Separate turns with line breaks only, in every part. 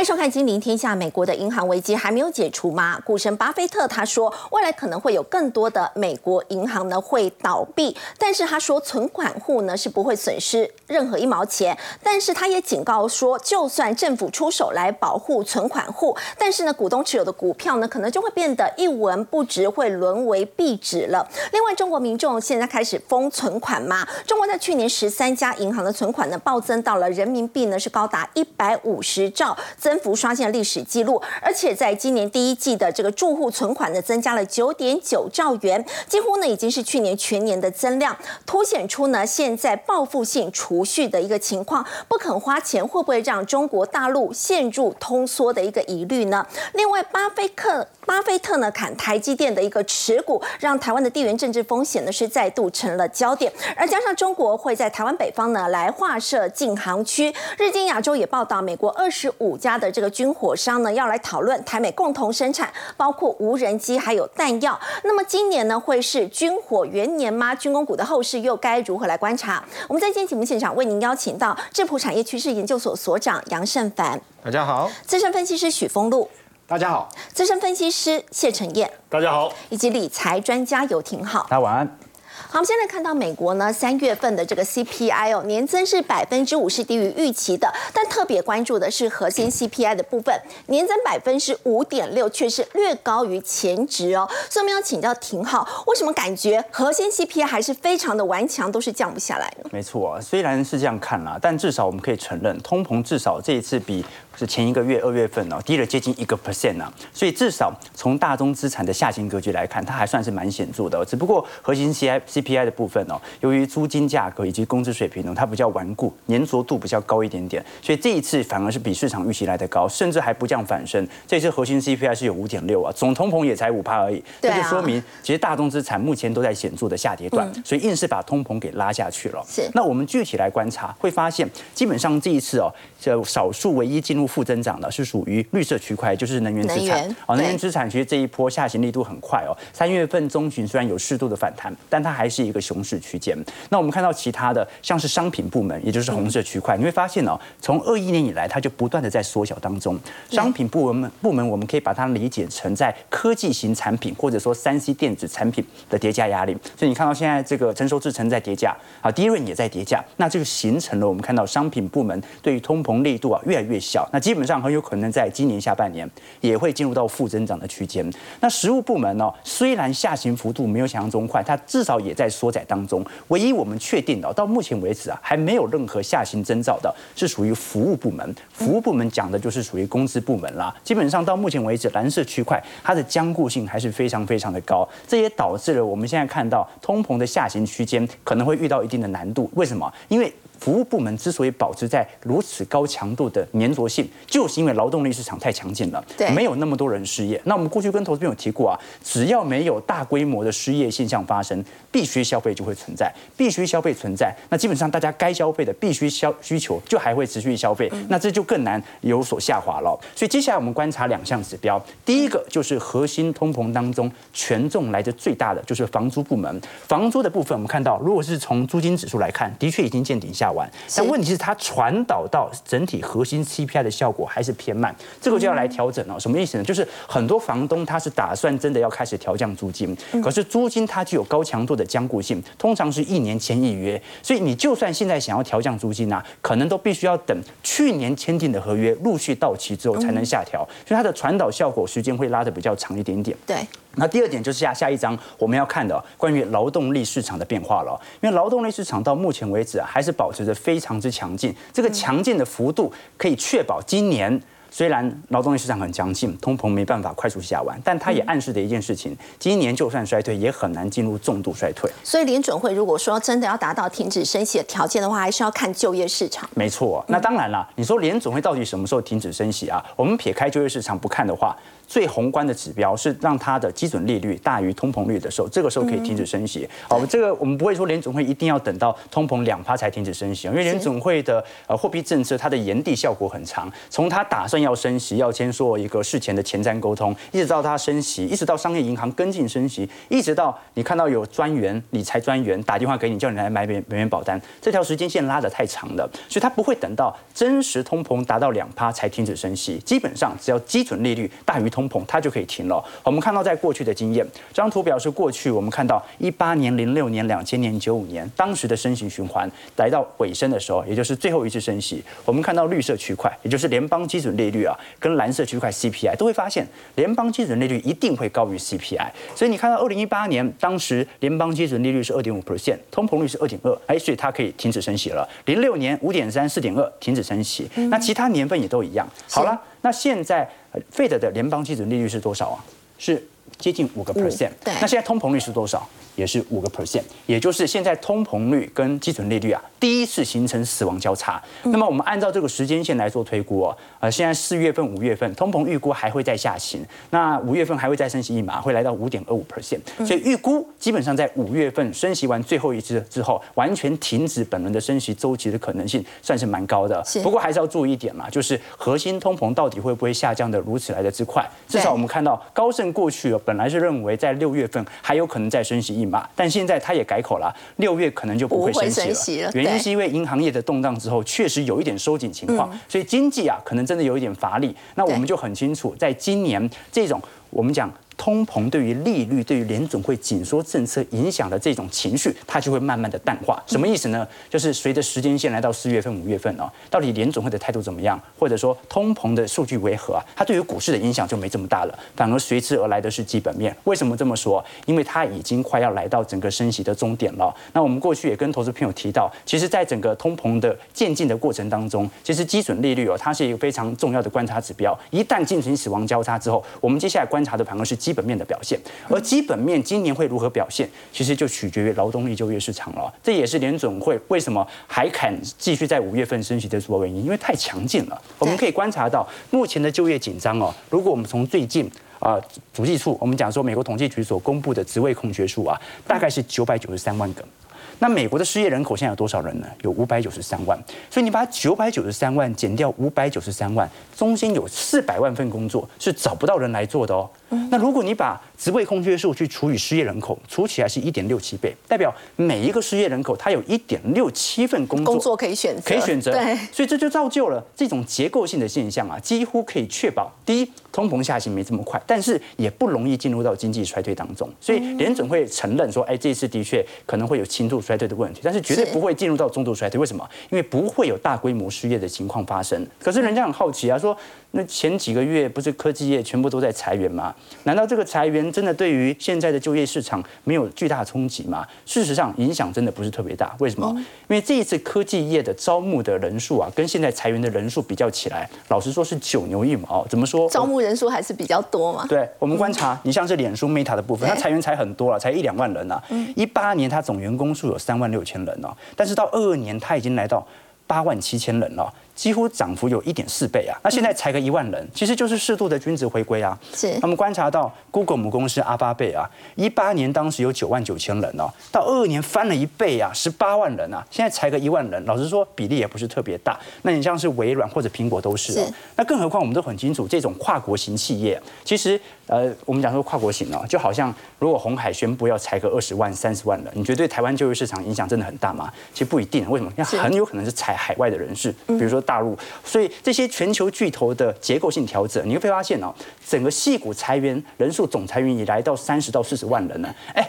欢迎收看《金陵天下》。美国的银行危机还没有解除吗？股神巴菲特他说，未来可能会有更多的美国银行呢会倒闭，但是他说存款户呢是不会损失任何一毛钱。但是他也警告说，就算政府出手来保护存款户，但是呢股东持有的股票呢可能就会变得一文不值，会沦为壁纸了。另外，中国民众现在开始封存款吗？中国在去年十三家银行的存款呢暴增到了人民币呢是高达一百五十兆。增幅刷新了历史记录，而且在今年第一季的这个住户存款呢，增加了九点九兆元，几乎呢已经是去年全年的增量，凸显出呢现在报复性储蓄的一个情况，不肯花钱会不会让中国大陆陷入通缩的一个疑虑呢？另外，巴菲特巴菲特呢砍台积电的一个持股，让台湾的地缘政治风险呢是再度成了焦点，而加上中国会在台湾北方呢来划设禁航区，日经亚洲也报道，美国二十五家。的这个军火商呢，要来讨论台美共同生产，包括无人机还有弹药。那么今年呢，会是军火元年吗？军工股的后市又该如何来观察？我们在今天节目现场为您邀请到智普产业趋势研究所所长杨胜凡，
大家好；
资深分析师许峰路，
大家好；
资深分析师谢承彦，
大家好；
以及理财专家游廷浩，
大家晚安。
好，我们现在看到美国呢，三月份的这个 CPI 哦，年增是百分之五，是低于预期的。但特别关注的是核心 CPI 的部分，年增百分之五点六，却是略高于前值哦。所以我们要请教廷浩，为什么感觉核心 CPI 还是非常的顽强，都是降不下来呢？
没错，虽然是这样看啦，但至少我们可以承认，通膨至少这一次比是前一个月二月份呢低了接近一个 percent 呢。所以至少从大宗资产的下行格局来看，它还算是蛮显著的。只不过核心 CI CPI 的部分哦，由于租金价格以及工资水平呢，它比较顽固，粘着度比较高一点点，所以这一次反而是比市场预期来的高，甚至还不降反升。这次核心 CPI 是有五点六啊，总通膨也才五帕而已，这就说明其实大宗资产目前都在显著的下跌段，所以硬是把通膨给拉下去了。
是，
那我们具体来观察，会发现基本上这一次哦，就少数唯一进入负增长的是属于绿色区块，就是能源资产。哦，能源资产其实这一波下行力度很快哦，三月份中旬虽然有适度的反弹，但它还是一个。熊市区间，那我们看到其他的像是商品部门，也就是红色区块，你会发现哦，从二一年以来，它就不断的在缩小当中。商品部门部门，我们可以把它理解成在科技型产品或者说三 C 电子产品的叠加压力。所以你看到现在这个成熟制程在叠加啊，低润也在叠加，那这个形成了我们看到商品部门对于通膨力度啊越来越小，那基本上很有可能在今年下半年也会进入到负增长的区间。那实物部门呢，虽然下行幅度没有想象中快，它至少也在缩窄。当中，唯一我们确定的，到目前为止啊，还没有任何下行征兆的，是属于服务部门。服务部门讲的就是属于工资部门啦。基本上到目前为止，蓝色区块它的坚固性还是非常非常的高，这也导致了我们现在看到通膨的下行区间可能会遇到一定的难度。为什么？因为服务部门之所以保持在如此高强度的粘着性，就是因为劳动力市场太强劲了，没有那么多人失业。那我们过去跟投资朋友提过啊，只要没有大规模的失业现象发生，必须消费就会存在，必须消费存在，那基本上大家该消费的必须消需求就还会持续消费，那这就更难有所下滑了。所以接下来我们观察两项指标，第一个就是核心通膨当中权重来的最大的就是房租部门，房租的部分我们看到，如果是从租金指数来看，的确已经见顶下。完，但问题是它传导到整体核心 CPI 的效果还是偏慢，这个就要来调整了。什么意思呢？就是很多房东他是打算真的要开始调降租金，可是租金它具有高强度的坚固性，通常是一年签一约，所以你就算现在想要调降租金啊，可能都必须要等去年签订的合约陆续到期之后才能下调，所以它的传导效果时间会拉的比较长一点点。
对。
那第二点就是下下一章我们要看的关于劳动力市场的变化了，因为劳动力市场到目前为止啊还是保持着非常之强劲，这个强劲的幅度可以确保今年虽然劳动力市场很强劲，通膨没办法快速下完，但它也暗示的一件事情，今年就算衰退也很难进入重度衰退。
所以联准会如果说真的要达到停止升息的条件的话，还是要看就业市场。
没错，那当然了，你说联准会到底什么时候停止升息啊？我们撇开就业市场不看的话。最宏观的指标是让它的基准利率大于通膨率的时候，这个时候可以停止升息。好，这个我们不会说联总会一定要等到通膨两趴才停止升息，因为联总会的呃货币政策它的延递效果很长，从他打算要升息，要先做一个事前的前瞻沟通，一直到他升息，一直到商业银行跟进升息，一直到你看到有专员理财专员打电话给你，叫你来买美美元保单，这条时间线拉得太长了，所以他不会等到真实通膨达到两趴才停止升息，基本上只要基准利率大于通膨，它就可以停了。我们看到在过去的经验，这张图表示过去我们看到一八年、零六年、两千年、九五年当时的升息循环来到尾声的时候，也就是最后一次升息，我们看到绿色区块，也就是联邦基准利率啊，跟蓝色区块 CPI 都会发现联邦基准利率一定会高于 CPI，所以你看到二零一八年当时联邦基准利率是二点五 percent，通膨率是二点二，哎，所以它可以停止升息了。零六年五点三、四点二停止升息，那其他年份也都一样。好了，那现在 Fed 的联邦基准利率是多少啊？是接近五个 percent。
对，
那现在通膨率是多少？也是五个 percent，也就是现在通膨率跟基准利率啊，第一次形成死亡交叉。那么我们按照这个时间线来做推估哦，呃，现在四月份、五月份通膨预估还会再下行，那五月份还会再升息一码，会来到五点二五 percent。所以预估基本上在五月份升息完最后一次之后，完全停止本轮的升息周期的可能性算是蛮高的。不过还是要注意一点嘛，就是核心通膨到底会不会下降的如此来的之快？至少我们看到高盛过去本来是认为在六月份还有可能再升息一码，但现在他也改口了，六月可能就不会升息了。原因是因为银行业的动荡之后，确实有一点收紧情况，所以经济啊可能真的有一点乏力。那我们就很清楚，在今年这种我们讲。通膨对于利率、对于联总会紧缩政策影响的这种情绪，它就会慢慢的淡化。什么意思呢？就是随着时间线来到四月份、五月份哦，到底联总会的态度怎么样，或者说通膨的数据为何啊？它对于股市的影响就没这么大了，反而随之而来的是基本面。为什么这么说？因为它已经快要来到整个升息的终点了。那我们过去也跟投资朋友提到，其实在整个通膨的渐进的过程当中，其实基准利率哦，它是一个非常重要的观察指标。一旦进行死亡交叉之后，我们接下来观察的反而是基基本面的表现，而基本面今年会如何表现，其实就取决于劳动力就业市场了。这也是联总会为什么还肯继续在五月份升息的主要原因，因为太强劲了。我们可以观察到目前的就业紧张哦。如果我们从最近啊，统计处我们讲说，美国统计局所公布的职位空缺数啊，大概是九百九十三万个。那美国的失业人口现在有多少人呢？有五百九十三万。所以你把九百九十三万减掉五百九十三万，中间有四百万份工作是找不到人来做的哦。那如果你把职位空缺数去除以失业人口，除起来是一点六七倍，代表每一个失业人口他有一点六七份工作
工作可以选择，
可以选择。
对，
所以这就造就了这种结构性的现象啊，几乎可以确保第一，通膨下行没这么快，但是也不容易进入到经济衰退当中。所以联准会承认说，哎，这次的确可能会有轻度衰退的问题，但是绝对不会进入到中度衰退。为什么？因为不会有大规模失业的情况发生。可是人家很好奇啊，说。那前几个月不是科技业全部都在裁员吗？难道这个裁员真的对于现在的就业市场没有巨大冲击吗？事实上，影响真的不是特别大。为什么？因为这一次科技业的招募的人数啊，跟现在裁员的人数比较起来，老实说是九牛一毛。怎么说？
招募人数还是比较多嘛？
对，我们观察，你像是脸书 Meta 的部分，它裁员才很多了，才一两万人啊。一八年它总员工数有三万六千人哦，但是到二二年它已经来到八万七千人了。几乎涨幅有一点四倍啊！那现在才个一万人，其实就是适度的均值回归啊。
是，
他们观察到 Google 母公司阿巴贝啊，一八年当时有九万九千人哦，到二二年翻了一倍啊，十八万人啊，现在才个一万人。老实说，比例也不是特别大。那你像是微软或者苹果都是哦。那更何况我们都很清楚，这种跨国型企业，其实呃，我们讲说跨国型哦，就好像如果红海宣布要裁个二十万、三十万人，你觉得对台湾就业市场影响真的很大吗？其实不一定。为什么？因为很有可能是裁海外的人士，比如说。大陆，所以这些全球巨头的结构性调整，你会发现哦，整个细股裁员人数总裁员已来到三十到四十万人了。哎，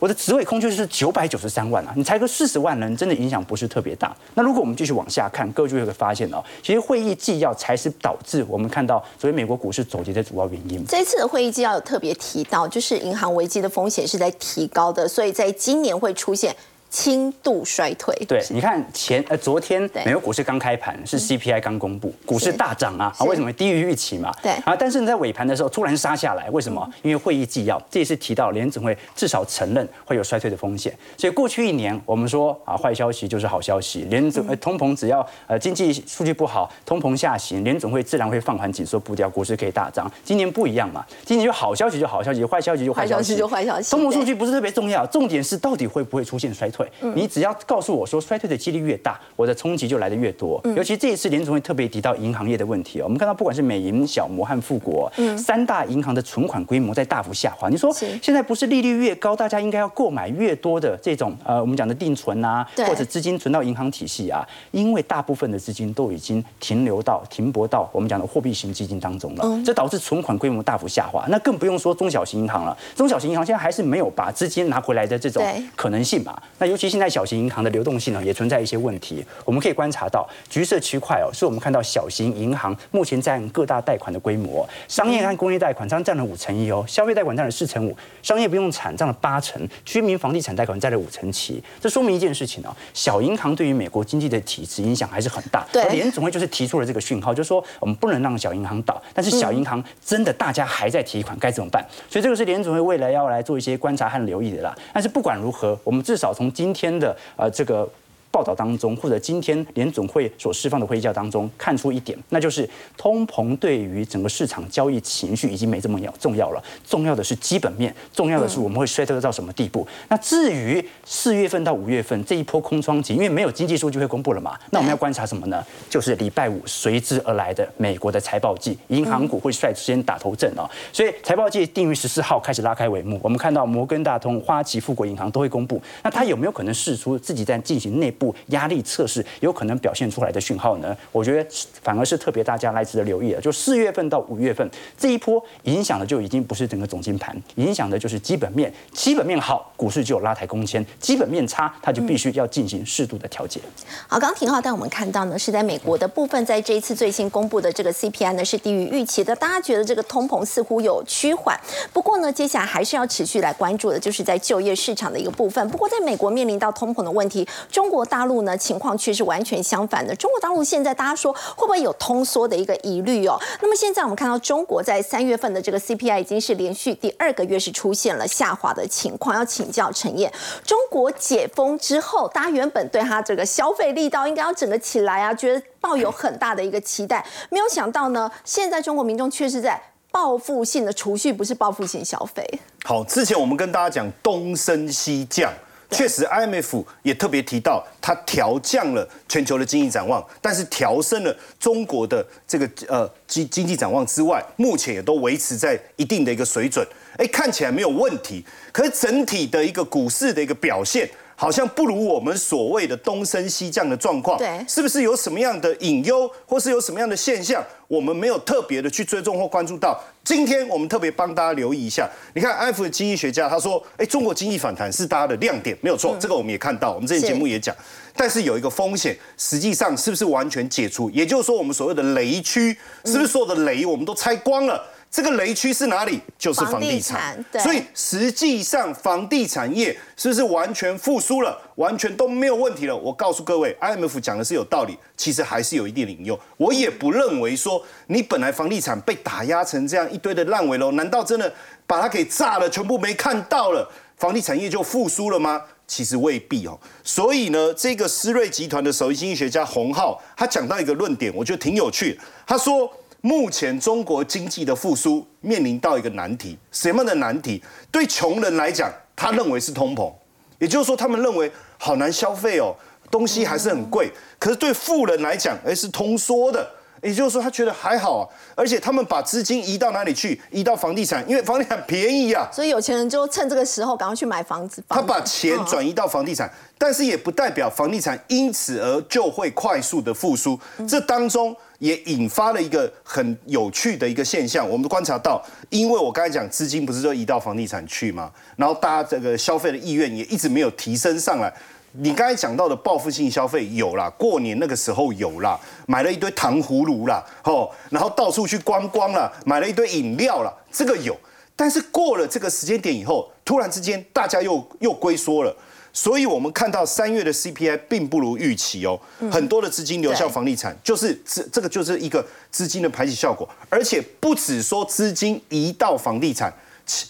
我的职位空缺是九百九十三万啊，你裁个四十万人，真的影响不是特别大。那如果我们继续往下看，各位就会发现哦，其实会议纪要才是导致我们看到所谓美国股市走跌的主要原因。
这次的会议纪要有特别提到，就是银行危机的风险是在提高的，所以在今年会出现。轻度衰退。
对，你看前呃昨天美国股市刚开盘，是 CPI 刚公布，股市大涨啊，啊为什么低于预期嘛？
对
啊，但是你在尾盘的时候突然杀下来，为什么？因为会议纪要这也是提到联总会至少承认会有衰退的风险，所以过去一年我们说啊坏消息就是好消息，联总通膨只要呃经济数据不好，通膨下行，联总会自然会放缓紧缩步调，股市可以大涨。今年不一样嘛，今年就好消息就好消息，坏消息就坏消息，
就坏消息。
通膨数据不是特别重要，重点是到底会不会出现衰退？你只要告诉我说衰退的几率越大，我的冲击就来的越多。尤其这一次联总会特别提到银行业的问题哦，我们看到不管是美银、小摩和富国三大银行的存款规模在大幅下滑。你说现在不是利率越高，大家应该要购买越多的这种呃我们讲的定存啊，或者资金存到银行体系啊？因为大部分的资金都已经停留到停泊到我们讲的货币型基金当中了，这导致存款规模大幅下滑。那更不用说中小型银行了，中小型银行现在还是没有把资金拿回来的这种可能性嘛？那尤其现在小型银行的流动性呢，也存在一些问题。我们可以观察到，橘色区块哦，是我们看到小型银行目前占各大贷款的规模，商业和工业贷款占占了五成一哦，消费贷款占了四成五，商业不用产占了八成，居民房地产贷款占了五成七。这说明一件事情哦，小银行对于美国经济的体制影响还是很大。
对，
联总会就是提出了这个讯号，就是说我们不能让小银行倒，但是小银行真的大家还在提款，该怎么办？所以这个是联总会未来要来做一些观察和留意的啦。但是不管如何，我们至少从今天的啊这个。报道当中，或者今天联总会所释放的会议教当中，看出一点，那就是通膨对于整个市场交易情绪已经没这么要重要了。重要的是基本面，重要的是我们会衰退到什么地步。那至于四月份到五月份这一波空窗期，因为没有经济数据会公布了嘛，那我们要观察什么呢？就是礼拜五随之而来的美国的财报季，银行股会率先打头阵啊。所以财报季定于十四号开始拉开帷幕，我们看到摩根大通、花旗、富国银行都会公布。那它有没有可能试出自己在进行内？部压力测试有可能表现出来的讯号呢？我觉得反而是特别大家来值得留意的。就四月份到五月份这一波影响的就已经不是整个总金盘，影响的就是基本面。基本面好，股市就有拉抬空间；基本面差，它就必须要进行适度的调节。
好，刚刚廷浩带我们看到呢，是在美国的部分，在这一次最新公布的这个 CPI 呢是低于预期的，大家觉得这个通膨似乎有趋缓。不过呢，接下来还是要持续来关注的，就是在就业市场的一个部分。不过在美国面临到通膨的问题，中国。大陆呢情况却是完全相反的。中国大陆现在大家说会不会有通缩的一个疑虑哦？那么现在我们看到中国在三月份的这个 CPI 已经是连续第二个月是出现了下滑的情况。要请教陈燕，中国解封之后，大家原本对它这个消费力道应该要整个起来啊，觉得抱有很大的一个期待，没有想到呢，现在中国民众却是在报复性的储蓄，不是报复性消费。
好，之前我们跟大家讲东升西降。确实，IMF 也特别提到，它调降了全球的经济展望，但是调升了中国的这个呃经经济展望之外，目前也都维持在一定的一个水准。哎，看起来没有问题。可是整体的一个股市的一个表现，好像不如我们所谓的东升西降的状况。
对，
是不是有什么样的隐忧，或是有什么样的现象，我们没有特别的去追踪或关注到？今天我们特别帮大家留意一下，你看，F 的经济学家他说，哎，中国经济反弹是大家的亮点，没有错，这个我们也看到，我们之前节目也讲，但是有一个风险，实际上是不是完全解除？也就是说，我们所谓的雷区，是不是所有的雷我们都拆光了？这个雷区是哪里？就是房地产。所以实际上房地产业是不是完全复苏了？完全都没有问题了？我告诉各位，IMF 讲的是有道理，其实还是有一定的引诱。我也不认为说你本来房地产被打压成这样一堆的烂尾楼，难道真的把它给炸了，全部没看到了，房地产业就复苏了吗？其实未必哦。所以呢，这个思瑞集团的首席经济学家洪浩，他讲到一个论点，我觉得挺有趣。他说。目前中国经济的复苏面临到一个难题，什么样的难题？对穷人来讲，他认为是通膨，也就是说，他们认为好难消费哦，东西还是很贵。可是对富人来讲，哎，是通缩的。也就是说，他觉得还好啊，而且他们把资金移到哪里去？移到房地产，因为房地产便宜啊。
所以有钱人就趁这个时候赶快去买房子。
他把钱转移到房地产，但是也不代表房地产因此而就会快速的复苏。这当中也引发了一个很有趣的一个现象，我们观察到，因为我刚才讲资金不是就移到房地产去吗？然后大家这个消费的意愿也一直没有提升上来。你刚才讲到的报复性消费有啦，过年那个时候有啦，买了一堆糖葫芦啦，吼，然后到处去观光啦，买了一堆饮料啦，这个有。但是过了这个时间点以后，突然之间大家又又龟缩了。所以我们看到三月的 CPI 并不如预期哦，很多的资金流向房地产，就是这这个就是一个资金的排挤效果，而且不止说资金移到房地产，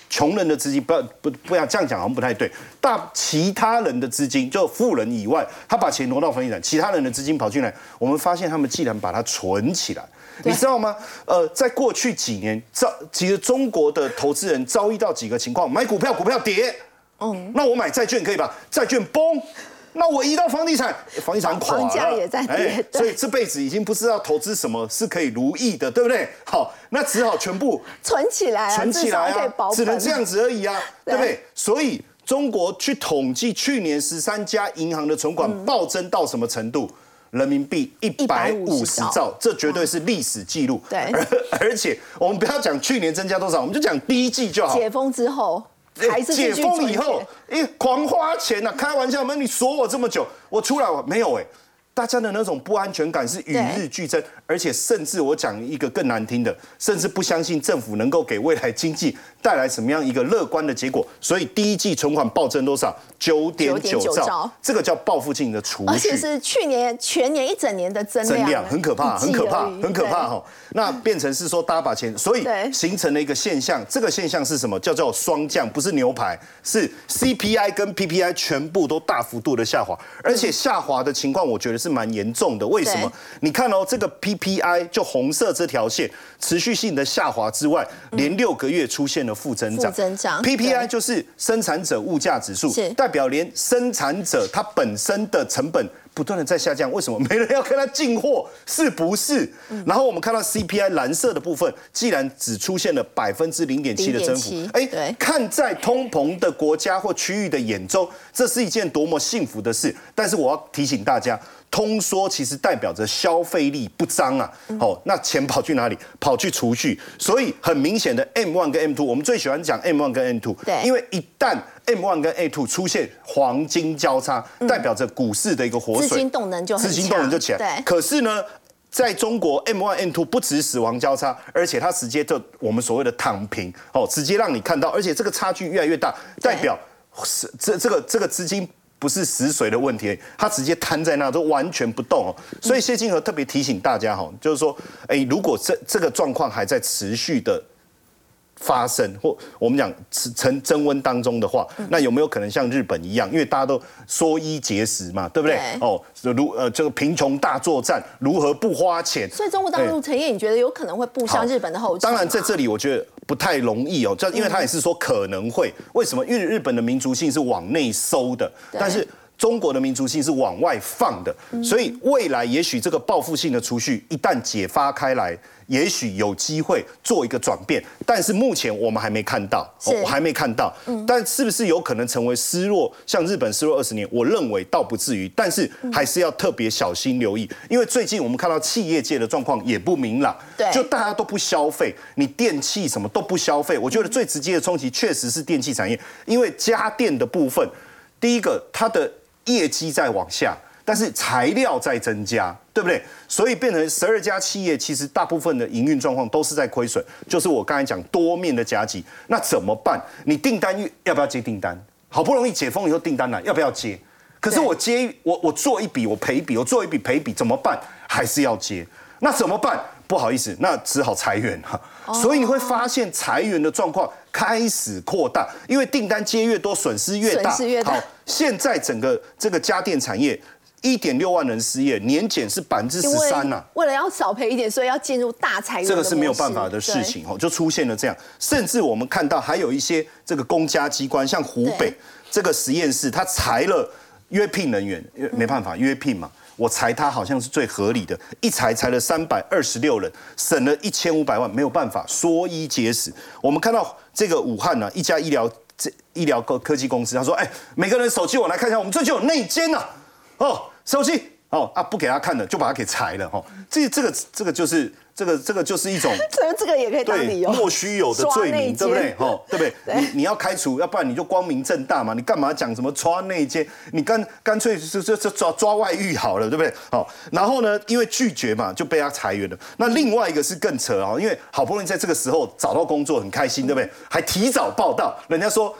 穷人的资金不要不不要这样讲好像不太对，大其他人的资金就富人以外，他把钱挪到房地产，其他人的资金跑进来，我们发现他们既然把它存起来，你知道吗？呃，在过去几年遭其实中国的投资人遭遇到几个情况，买股票股票跌。嗯，那我买债券可以吧？债券崩，那我移到房地产，房地产垮了，
房价也在跌，
所以这辈子已经不知道投资什么是可以如意的，对不对？好，那只好全部
存起来，
存起来啊，只能这样子而已啊，对不对？所以中国去统计去年十三家银行的存款暴增到什么程度？人民币一百五十兆，这绝对是历史记录。
对，
而 而且我们不要讲去年增加多少，我们就讲第一季就好。
解封之后。
解封以后，哎，狂花钱呐！开玩笑吗？你锁我这么久，我出来我没有哎。大家的那种不安全感是与日俱增，而且甚至我讲一个更难听的，甚至不相信政府能够给未来经济带来什么样一个乐观的结果。所以第一季存款暴增多少？九点九兆，这个叫报复性的储蓄，
而且是去年全年一整年的增
量，很可怕，很可怕，很可怕哈。那变成是说大家把钱，所以形成了一个现象，这个现象是什么？叫做双降，不是牛排，是 CPI 跟 PPI 全部都大幅度的下滑，而且下滑的情况，我觉得是蛮严重的。为什么？你看哦，这个 PPI 就红色这条线持续性的下滑之外，连六个月出现了负增长。
负增长
，PPI 就是生产者物价指数，代表连生产者他本身的成本。不断的在下降，为什么没人要跟他进货？是不是？然后我们看到 CPI 蓝色的部分，既然只出现了百分之零点七的增幅，
哎，
看在通膨的国家或区域的眼中，这是一件多么幸福的事。但是我要提醒大家。通缩其实代表着消费力不彰啊，哦，那钱跑去哪里？跑去储蓄，所以很明显的 M one 跟 M two，我们最喜欢讲 M one 跟 M two，
对，
因为一旦 M one 跟 A two 出现黄金交叉，代表着股市的一个活水，
资金动能就
资金动能就起来。
对，
可是呢，在中国 M one M two 不止死亡交叉，而且它直接就我们所谓的躺平，哦，直接让你看到，而且这个差距越来越大，代表是这这个这个资金。不是死水的问题，它直接瘫在那都完全不动哦。所以谢金河特别提醒大家哈，就是说，哎，如果这这个状况还在持续的发生，或我们讲成增温当中的话，那有没有可能像日本一样？因为大家都缩衣节食嘛，对不对？哦，如呃这个贫穷大作战，如何不花钱？
所以中国大陆陈燕，你觉得有可能会步向日本的后尘？
当然，在这里我觉得。不太容易哦，这因为他也是说可能会，为什么？因为日本的民族性是往内收的，但是中国的民族性是往外放的，所以未来也许这个报复性的储蓄一旦解发开来。也许有机会做一个转变，但是目前我们还没看到，我还没看到。但是不是有可能成为失落？像日本失落二十年，我认为倒不至于，但是还是要特别小心留意，因为最近我们看到企业界的状况也不明朗，就大家都不消费，你电器什么都不消费。我觉得最直接的冲击确实是电器产业，因为家电的部分，第一个它的业绩在往下。但是材料在增加，对不对？所以变成十二家企业，其实大部分的营运状况都是在亏损。就是我刚才讲多面的夹击，那怎么办？你订单要不要接订单？好不容易解封以后订单来，要不要接？可是我接我我做一笔我赔一笔，我做一笔赔一笔，怎么办？还是要接？那怎么办？不好意思，那只好裁员哈。所以你会发现裁员的状况开始扩大，因为订单接越多，损失越大。
好，
现在整个这个家电产业。一点六万人失业，年减是百分之十三呐。
为了要少赔一点，所以要进入大裁员。
这个是没有办法的事情哦，就出现了这样。甚至我们看到还有一些这个公家机关，像湖北这个实验室，他裁了约聘人员，没办法约聘嘛，我裁他好像是最合理的，一裁裁了三百二十六人，省了一千五百万，没有办法缩衣节食。我们看到这个武汉呢，一家医疗这医疗科科技公司，他说：“哎，每个人手机我来看一下，我们这就有内奸呐。”哦，手机哦啊，不给他看的就把他给裁了哈。这这个这个就是这个这个就是一种，
这这个也可以当理由，
莫须有的罪名，对不对？哈，对不对？你你要开除，要不然你就光明正大嘛。你干嘛讲什么抓内奸？你干干脆就就就抓抓外遇好了，对不对？好，然后呢，因为拒绝嘛，就被他裁员了。那另外一个是更扯啊，因为好不容易在这个时候找到工作，很开心，对不对？还提早报道，人家说。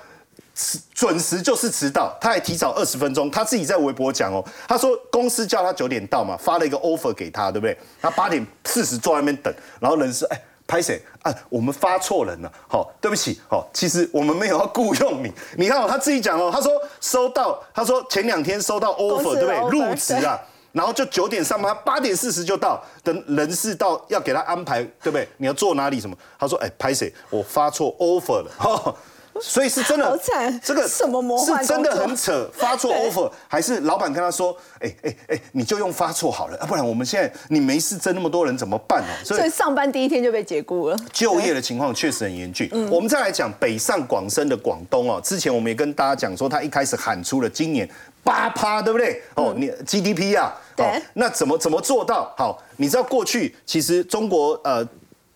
准时就是迟到，他还提早二十分钟，他自己在微博讲哦，他说公司叫他九点到嘛，发了一个 offer 给他，对不对？他八点四十坐在那边等，然后人事哎。拍谁啊？我们发错人了，好，对不起，好，其实我们没有要雇佣你。你看哦，他自己讲哦，他说收到，他说前两天收到 offer，对不对？入职啊，然后就九点上班，八点四十就到，等人事到要给他安排，对不对？你要坐哪里什么？他说，哎，拍谁？我发错 offer 了。所以是真的，
好惨，
这个
什么魔
幻是真的很扯，发错 offer 还是老板跟他说，哎哎哎，你就用发错好了，不然我们现在你没事争那么多人怎么办哦？
所以上班第一天就被解雇了，
就业的情况确实很严峻。我们再来讲北上广深的广东哦，之前我们也跟大家讲说，他一开始喊出了今年八趴，对不对？哦，你 GDP 啊，
对，
那怎么怎么做到？好，你知道过去其实中国呃。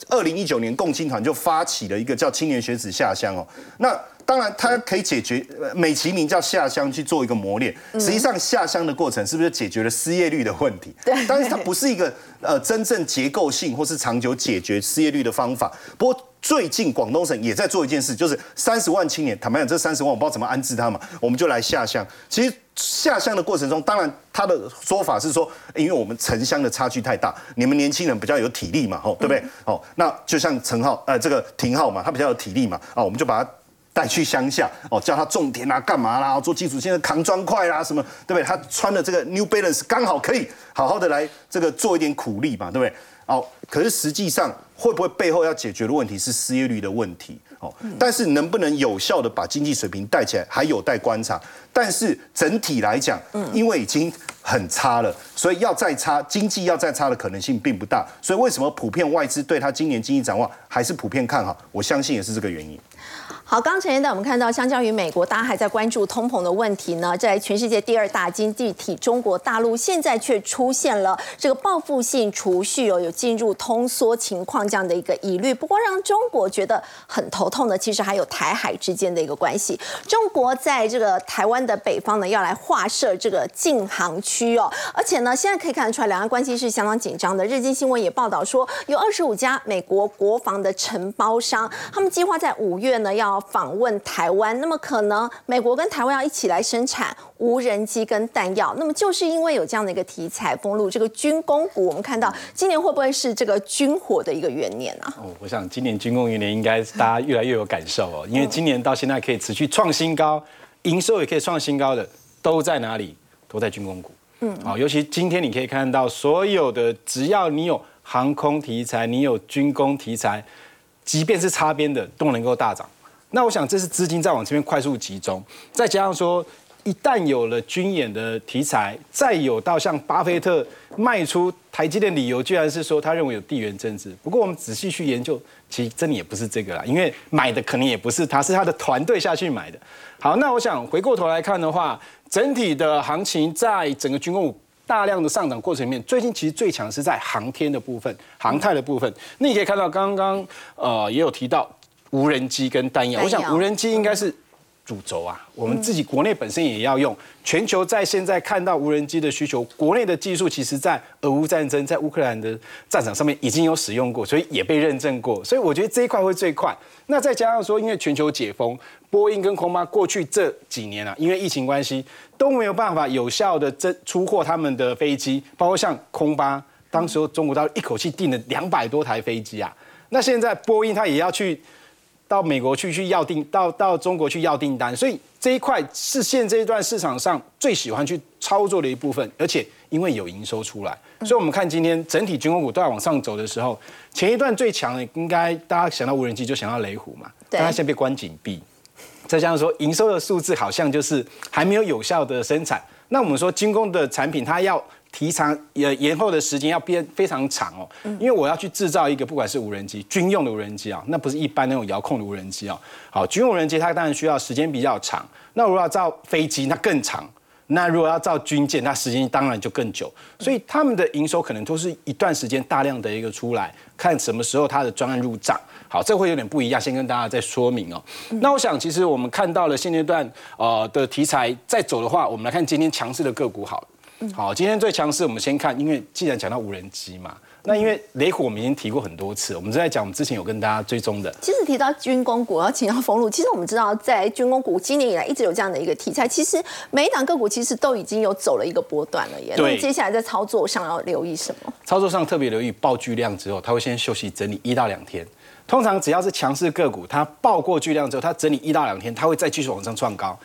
二零一九年，共青团就发起了一个叫青年学子下乡哦。那当然，它可以解决，美其名叫下乡去做一个磨练。实际上，下乡的过程是不是解决了失业率的问题？
对。
但是它不是一个呃真正结构性或是长久解决失业率的方法。不过最近广东省也在做一件事，就是三十万青年，坦白讲，这三十万我不知道怎么安置他嘛，我们就来下乡。其实。下乡的过程中，当然他的说法是说，因为我们城乡的差距太大，你们年轻人比较有体力嘛，吼，对不对？哦，那就像陈浩，呃，这个廷浩嘛，他比较有体力嘛，啊，我们就把他带去乡下，哦，叫他种田啊，干嘛啦，做基础建设、扛砖块啦，什么，对不对？他穿的这个 New Balance 刚好可以好好的来这个做一点苦力嘛，对不对？哦，可是实际上会不会背后要解决的问题是失业率的问题？哦，但是能不能有效的把经济水平带起来，还有待观察。但是整体来讲，嗯，因为已经很差了，所以要再差，经济要再差的可能性并不大。所以为什么普遍外资对他今年经济展望还是普遍看好？我相信也是这个原因。
好，刚才呢，我们看到，相较于美国，大家还在关注通膨的问题呢，在全世界第二大经济体中国大陆，现在却出现了这个报复性储蓄哦，有进入通缩情况这样的一个疑虑。不过，让中国觉得很头痛的，其实还有台海之间的一个关系。中国在这个台湾的北方呢，要来划设这个禁航区哦，而且呢，现在可以看得出来，两岸关系是相当紧张的。日经新闻也报道说，有二十五家美国国防的承包商，他们计划在五月呢要。访问台湾，那么可能美国跟台湾要一起来生产无人机跟弹药，那么就是因为有这样的一个题材，封路这个军工股，我们看到今年会不会是这个军火的一个元年啊？
哦，我想今年军工元年应该大家越来越有感受哦，因为今年到现在可以持续创新高，营收也可以创新高的都在哪里？都在军工股。嗯，好，尤其今天你可以看到所有的，只要你有航空题材，你有军工题材，即便是擦边的都能够大涨。那我想，这是资金在往这边快速集中，再加上说，一旦有了军演的题材，再有到像巴菲特卖出台积电理由，居然是说他认为有地缘政治。不过我们仔细去研究，其实真的也不是这个啦，因为买的可能也不是他，是他的团队下去买的。好，那我想回过头来看的话，整体的行情在整个军工大量的上涨过程里面，最近其实最强是在航天的部分、航太的部分。那你可以看到，刚刚呃也有提到。无人机跟弹药，我想无人机应该是主轴啊。我们自己国内本身也要用。全球在现在看到无人机的需求，国内的技术其实在俄乌战争，在乌克兰的战场上面已经有使用过，所以也被认证过。所以我觉得这一块会最快。那再加上说，因为全球解封，波音跟空巴过去这几年啊，因为疫情关系都没有办法有效的这出货他们的飞机，包括像空巴，当时候中国大陆一口气订了两百多台飞机啊。那现在波音它也要去。到美国去去要订，到到中国去要订单，所以这一块是现这一段市场上最喜欢去操作的一部分，而且因为有营收出来，所以我们看今天整体军工股都在往上走的时候，前一段最强的应该大家想到无人机就想到雷虎嘛，但它现在被关紧闭，再加上说营收的数字好像就是还没有有效的生产，那我们说军工的产品它要。提长也延后的时间要变非常长哦，因为我要去制造一个不管是无人机军用的无人机啊，那不是一般那种遥控的无人机啊。好，军用无人机它当然需要时间比较长，那如果要造飞机那更长，那如果要造军舰，那时间当然就更久。所以他们的营收可能都是一段时间大量的一个出来，看什么时候它的专案入账。好，这会有点不一样，先跟大家再说明哦。那我想其实我们看到了现阶段呃的题材在走的话，我们来看今天强势的个股好了。好，今天最强势，我们先看，因为既然讲到无人机嘛，那因为雷虎我们已经提过很多次，我们在讲我们之前有跟大家追踪的。
其实提到军工股，要请到封路。其实我们知道，在军工股今年以来一直有这样的一个题材，其实每一档个股其实都已经有走了一个波段了耶。
那。
接下来在操作上要留意什么？
操作上特别留意爆巨量之后，它会先休息整理一到两天。通常只要是强势个股，它爆过巨量之后，它整理一到两天，它会再继续往上创高。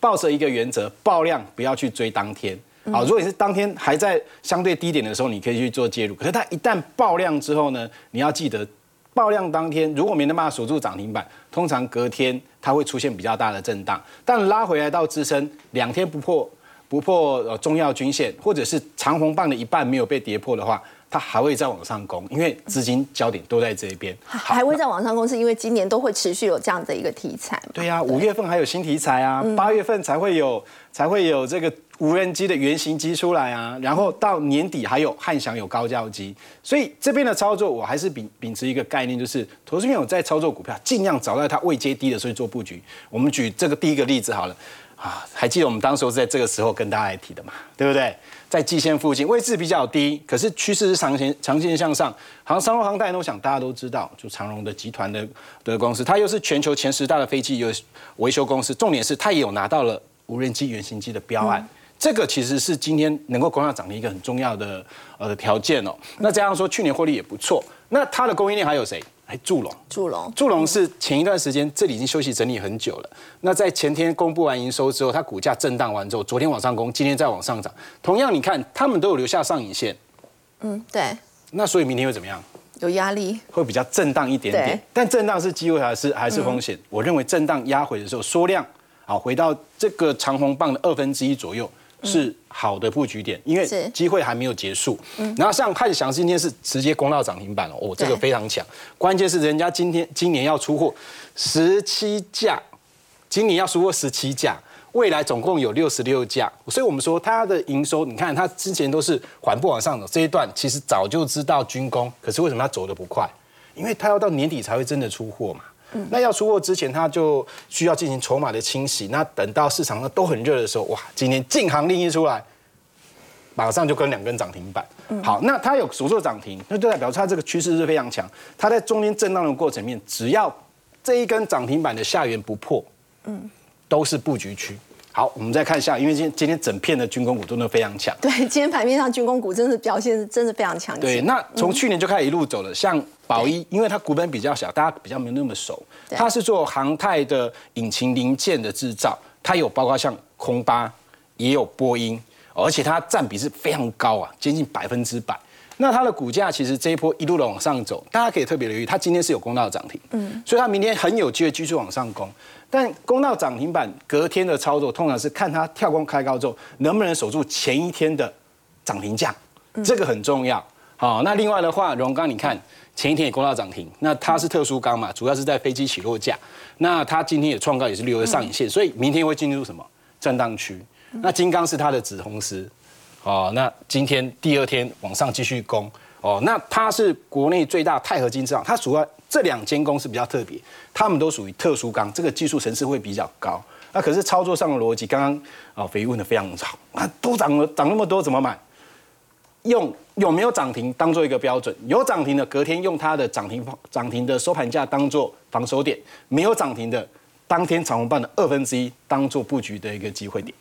抱着一个原则，爆量不要去追当天。好，如果你是当天还在相对低点的时候，你可以去做介入。可是它一旦爆量之后呢，你要记得，爆量当天如果没能把它锁住涨停板，通常隔天它会出现比较大的震荡。但拉回来到支撑两天不破不破呃重要均线，或者是长红棒的一半没有被跌破的话。它还会再往上攻，因为资金焦点都在这边。
还会再往上攻，是因为今年都会持续有这样的一个题材。
对呀，五月份还有新题材啊，八月份才会有才会有这个无人机的原型机出来啊，然后到年底还有汉翔有高教机，所以这边的操作我还是秉秉持一个概念，就是投资朋友在操作股票，尽量找到它未接低的时候做布局。我们举这个第一个例子好了啊，还记得我们当时是在这个时候跟大家来提的嘛，对不对？在季线附近位置比较低，可是趋势是长线长线向上。好像长荣航太，我想大家都知道，就长荣的集团的的公司，它又是全球前十大的飞机有维修公司。重点是它也有拿到了无人机原型机的标案，这个其实是今天能够攻上涨的一个很重要的呃条件哦。那这样说，去年获利也不错。那它的供应链还有谁？还，祝龙，
祝龙，
祝龙是前一段时间这里已经休息整理很久了。那在前天公布完营收之后，它股价震荡完之后，昨天往上攻，今天再往上涨。同样，你看他们都有留下上影线。
嗯，对。
那所以明天会怎么样？
有压力，
会比较震荡一点点。但震荡是机会还是还是风险？我认为震荡压回的时候缩量，好回到这个长红棒的二分之一左右。是好的布局点，因为机会还没有结束。然后像汉翔今天是直接攻到涨停板了，哦，这个非常强。关键是人家今天今年要出货十七架，今年要出货十七架，未来总共有六十六架。所以我们说它的营收，你看它之前都是缓步往上走，这一段其实早就知道军工，可是为什么它走的不快？因为它要到年底才会真的出货嘛。那要出货之前，它就需要进行筹码的清洗。那等到市场上都很热的时候，哇，今天禁行令一出来，马上就跟两根涨停板。好，那它有所做涨停，那就代表它这个趋势是非常强。它在中间震荡的过程面，只要这一根涨停板的下缘不破，嗯，都是布局区。好，我们再看一下，因为今今天整片的军工股真的非常强。
对，今天盘面上军工股真的表现真的非常强。
对，那从去年就开始一路走了，像宝一，因为它股本比较小，大家比较没那么熟。它是做航太的引擎零件的制造，它有包括像空巴，也有波音，而且它占比是非常高啊，接近百分之百。那它的股价其实这一波一路的往上走，大家可以特别留意，它今天是有攻到涨停，嗯，所以它明天很有机会继续往上攻。但攻到涨停板，隔天的操作通常是看它跳空开高之后，能不能守住前一天的涨停价，这个很重要。好，那另外的话，荣钢你看前一天也攻到涨停，那它是特殊钢嘛，主要是在飞机起落架，那它今天也创高，也是留了上影线，所以明天会进入什么震荡区？那金刚是它的子公司，哦，那今天第二天往上继续攻，哦，那它是国内最大钛合金制造，它主要。这两间公司比较特别，他们都属于特殊钢，这个技术层次会比较高。那可是操作上的逻辑，刚刚啊肥问的非常好，啊都涨了涨那么多怎么买？用有没有涨停当做一个标准，有涨停的隔天用它的涨停涨停的收盘价当做防守点，没有涨停的当天长红棒的二分之一当做布局的一个机会点。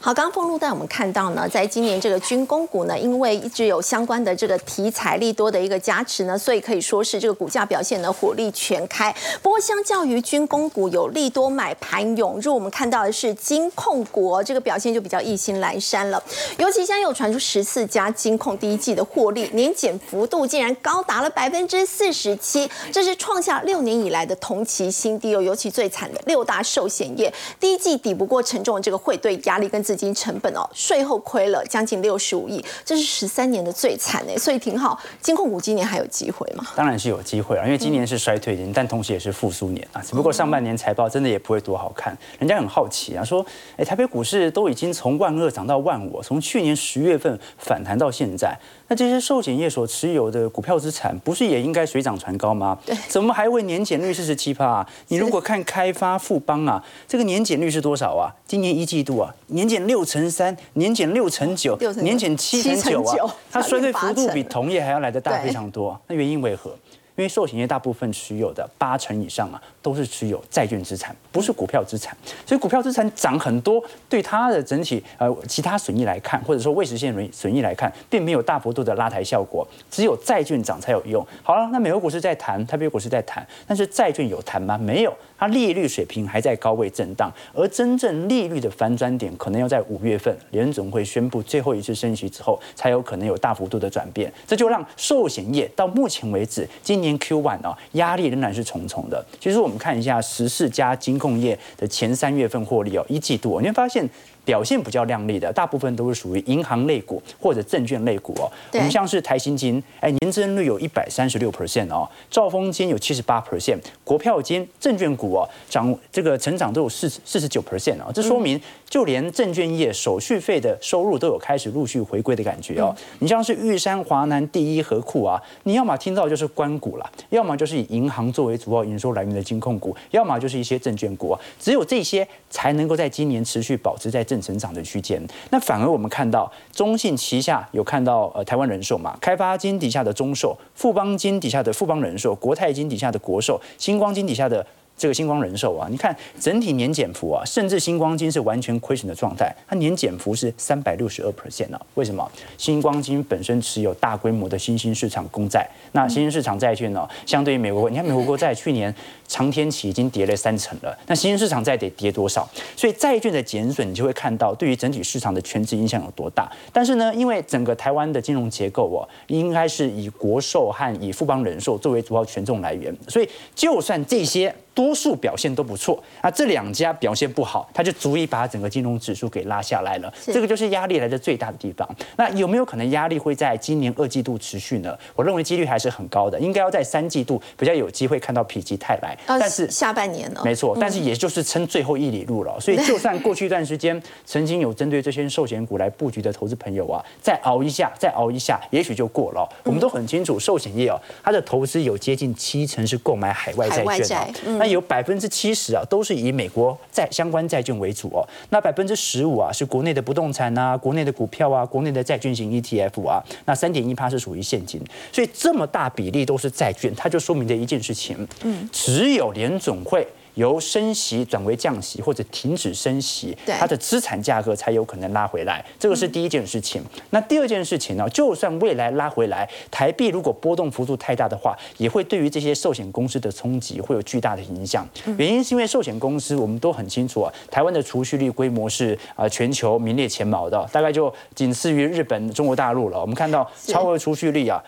好，刚刚封路带我们看到呢，在今年这个军工股呢，因为一直有相关的这个题材利多的一个加持呢，所以可以说是这个股价表现呢火力全开。不过，相较于军工股有利多买盘涌入，我们看到的是金控股这个表现就比较意兴阑珊了。尤其现在又传出十四家金控第一季的获利年减幅度竟然高达了百分之四十七，这是创下六年以来的同期新低哦。尤其最惨的六大寿险业，第一季抵不过沉重的这个汇兑压力跟。资金成本哦，税后亏了将近六十五亿，这是十三年的最惨哎，所以挺好。金控股今年还有机会吗？
当然是有机会啊，因为今年是衰退年，但同时也是复苏年啊。只不过上半年财报真的也不会多好看，人家很好奇啊，说哎，台北股市都已经从万二涨到万五，从去年十月份反弹到现在。那这些寿险业所持有的股票资产，不是也应该水涨船高吗？
对，
怎么还会年减率四十七趴？你如果看开发富邦啊，这个年减率是多少啊？今年一季度啊，年减减六成三，年减六成九，年减七成九啊，它衰退幅度比同业还要来得大非常多。那原因为何？因为寿险业大部分持有的八成以上啊，都是持有债券资产，不是股票资产。所以股票资产涨很多，对它的整体呃其他损益来看，或者说未实现损损益来看，并没有大幅度的拉抬效果。只有债券涨才有用。好了，那美国股市在谈，台北股市在谈，但是债券有谈吗？没有。它利率水平还在高位震荡，而真正利率的反转点可能要在五月份联总会宣布最后一次升息之后，才有可能有大幅度的转变。这就让寿险业到目前为止，今年 Q one 啊，压力仍然是重重的。其实我们看一下十四家金控业的前三月份获利哦，一季度你会发现。表现比较亮丽的，大部分都是属于银行类股或者证券类股哦。我们像是台新金，哎，年增率有一百三十六 percent 哦。兆丰金有七十八 percent，国票金证券股哦，涨这个成长都有四四十九 percent 哦。这说明就连证券业手续费的收入都有开始陆续回归的感觉哦。你像是玉山华南第一和库啊，你要么听到就是关股了，要么就是以银行作为主要营收来源的金控股，要么就是一些证券股，只有这些才能够在今年持续保持在正。成长的区间，那反而我们看到中信旗下有看到呃台湾人寿嘛，开发金底下的中寿，富邦金底下的富邦人寿，国泰金底下的国寿，星光金底下的。这个星光人寿啊，你看整体年减幅啊，甚至星光金是完全亏损的状态，它年减幅是三百六十二 percent 啊。为什么？星光金本身持有大规模的新兴市场公债，那新兴市场债券呢，相对于美国，你看美国国债去年长天期已经跌了三成了，那新兴市场债得跌多少？所以债券的减损，你就会看到对于整体市场的全值影响有多大。但是呢，因为整个台湾的金融结构哦，应该是以国寿和以富邦人寿作为主要权重来源，所以就算这些。多数表现都不错，那这两家表现不好，它就足以把整个金融指数给拉下来了。这个就是压力来的最大的地方。那有没有可能压力会在今年二季度持续呢？我认为几率还是很高的，应该要在三季度比较有机会看到否极泰来。
但是下半年呢？
没错，但是也就是撑最后一里路了。所以就算过去一段时间曾经有针对这些寿险股来布局的投资朋友啊，再熬一下，再熬一下，也许就过了。我们都很清楚，寿险业哦，它的投资有接近七成是购买海外债券哦。有百分之七十啊，都是以美国债相关债券为主哦。那百分之十五啊，是国内的不动产啊，国内的股票啊，国内的债券型 ETF 啊。那三点一趴是属于现金，所以这么大比例都是债券，它就说明了一件事情，嗯，只有联总会。由升息转为降息或者停止升息，它的资产价格才有可能拉回来。这个是第一件事情。那第二件事情呢？就算未来拉回来，台币如果波动幅度太大的话，也会对于这些寿险公司的冲击会有巨大的影响。原因是因为寿险公司我们都很清楚啊，台湾的储蓄率规模是啊全球名列前茅的，大概就仅次于日本、中国大陆了。我们看到超额储蓄率啊。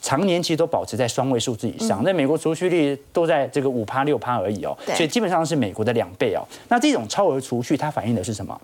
常年其实都保持在双位数字以上，那美国储蓄率都在这个五趴六趴而已哦，所以基本上是美国的两倍哦。那这种超额储蓄它反映的是什么？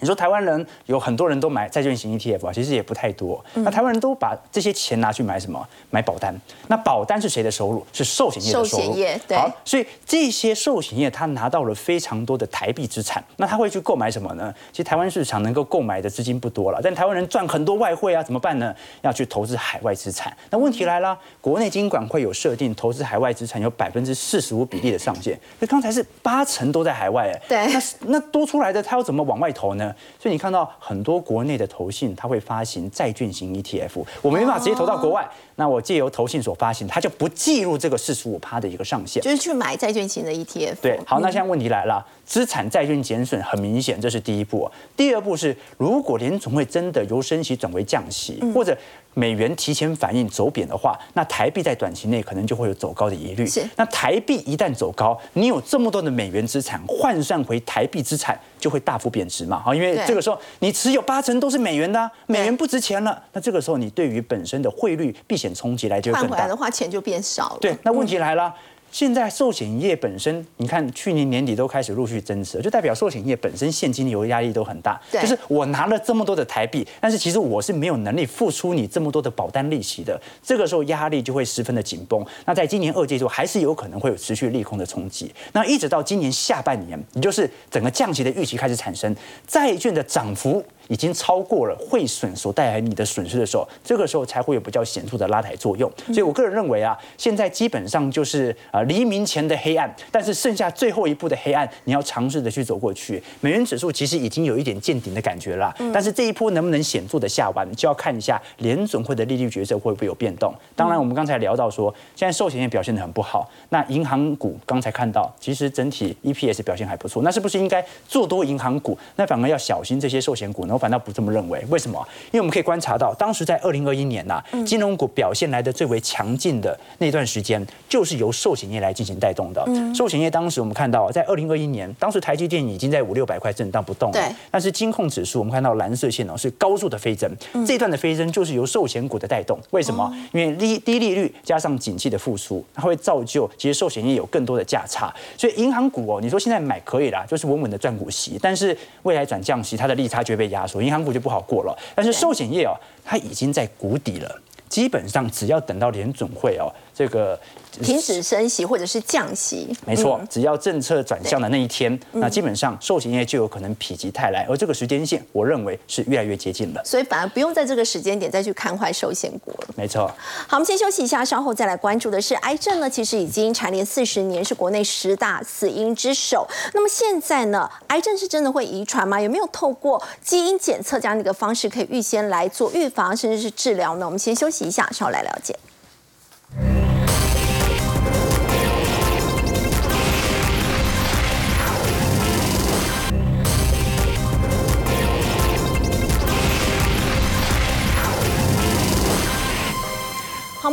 你说台湾人有很多人都买债券型 ETF 啊，其实也不太多。那台湾人都把这些钱拿去买什么？买保单。那保单是谁的收入？是寿险业的收入。寿险
业对。
好，所以这些寿险业他拿到了非常多的台币资产。那他会去购买什么呢？其实台湾市场能够购买的资金不多了，但台湾人赚很多外汇啊，怎么办呢？要去投资海外资产。那问题来了，国内金管会有设定投资海外资产有百分之四十五比例的上限。那刚才是八成都在海外，哎，
对。
那那多出来的他要怎么往外投呢？所以你看到很多国内的投信，它会发行债券型 ETF，我没办法直接投到国外，那我借由投信所发行，它就不计入这个四十五趴的一个上限，
就是去买债券型的 ETF。
对，好，那现在问题来了，资产债券减损很明显，这是第一步。第二步是，如果联总会真的由升息转为降息，或者美元提前反应走贬的话，那台币在短期内可能就会有走高的疑虑。
是，
那台币一旦走高，你有这么多的美元资产换算回台币资产，就会大幅贬值嘛？好，因为这个时候你持有八成都是美元的，美元不值钱了，那这个时候你对于本身的汇率避险冲击来就更大。
换回来的话，钱就变少了。
对，那问题来了。现在寿险业本身，你看去年年底都开始陆续增持，就代表寿险业本身现金流压力都很大。就是我拿了这么多的台币，但是其实我是没有能力付出你这么多的保单利息的。这个时候压力就会十分的紧绷。那在今年二季度还是有可能会有持续利空的冲击。那一直到今年下半年，也就是整个降息的预期开始产生，债券的涨幅已经超过了汇损所带来你的损失的时候，这个时候才会有比较显著的拉抬作用。所以我个人认为啊，现在基本上就是啊黎明前的黑暗，但是剩下最后一步的黑暗，你要尝试的去走过去。美元指数其实已经有一点见顶的感觉了，但是这一波能不能显著的下弯，就要看一下联总会的利率决策会不会有变动。当然，我们刚才聊到说，现在寿险业表现的很不好，那银行股刚才看到，其实整体 EPS 表现还不错，那是不是应该做多银行股？那反而要小心这些寿险股呢？我反倒不这么认为。为什么？因为我们可以观察到，当时在二零二一年呐，金融股表现来的最为强劲的那段时间，就是由寿险业来进行带动的。寿险业当时我们看到，在二零二一年，当时台积电已经在五六百块震荡不动了。
对。
但是金控指数，我们看到蓝色线哦，是高速的飞增。这段的飞增就是由寿险股的带动。为什么？因为低低利率加上景气的复苏，它会造就其实寿险业有更多的价差。所以银行股哦，你说现在买可以啦，就是稳稳的赚股息。但是未来转降息，它的利差就会被压缩，银行股就不好过了。但是寿险业哦，它已经在谷底了，基本上只要等到联总会哦，这个。
停止升息或者是降息，
没错，只要政策转向的那一天，那基本上寿险业就有可能否极泰来，而这个时间线，我认为是越来越接近了。
所以反而不用在这个时间点再去看坏寿险股了。
没错。
好，我们先休息一下，稍后再来关注的是癌症呢，其实已经蝉联四十年，是国内十大死因之首。那么现在呢，癌症是真的会遗传吗？有没有透过基因检测这样的一个方式，可以预先来做预防，甚至是治疗呢？我们先休息一下，稍后来了解。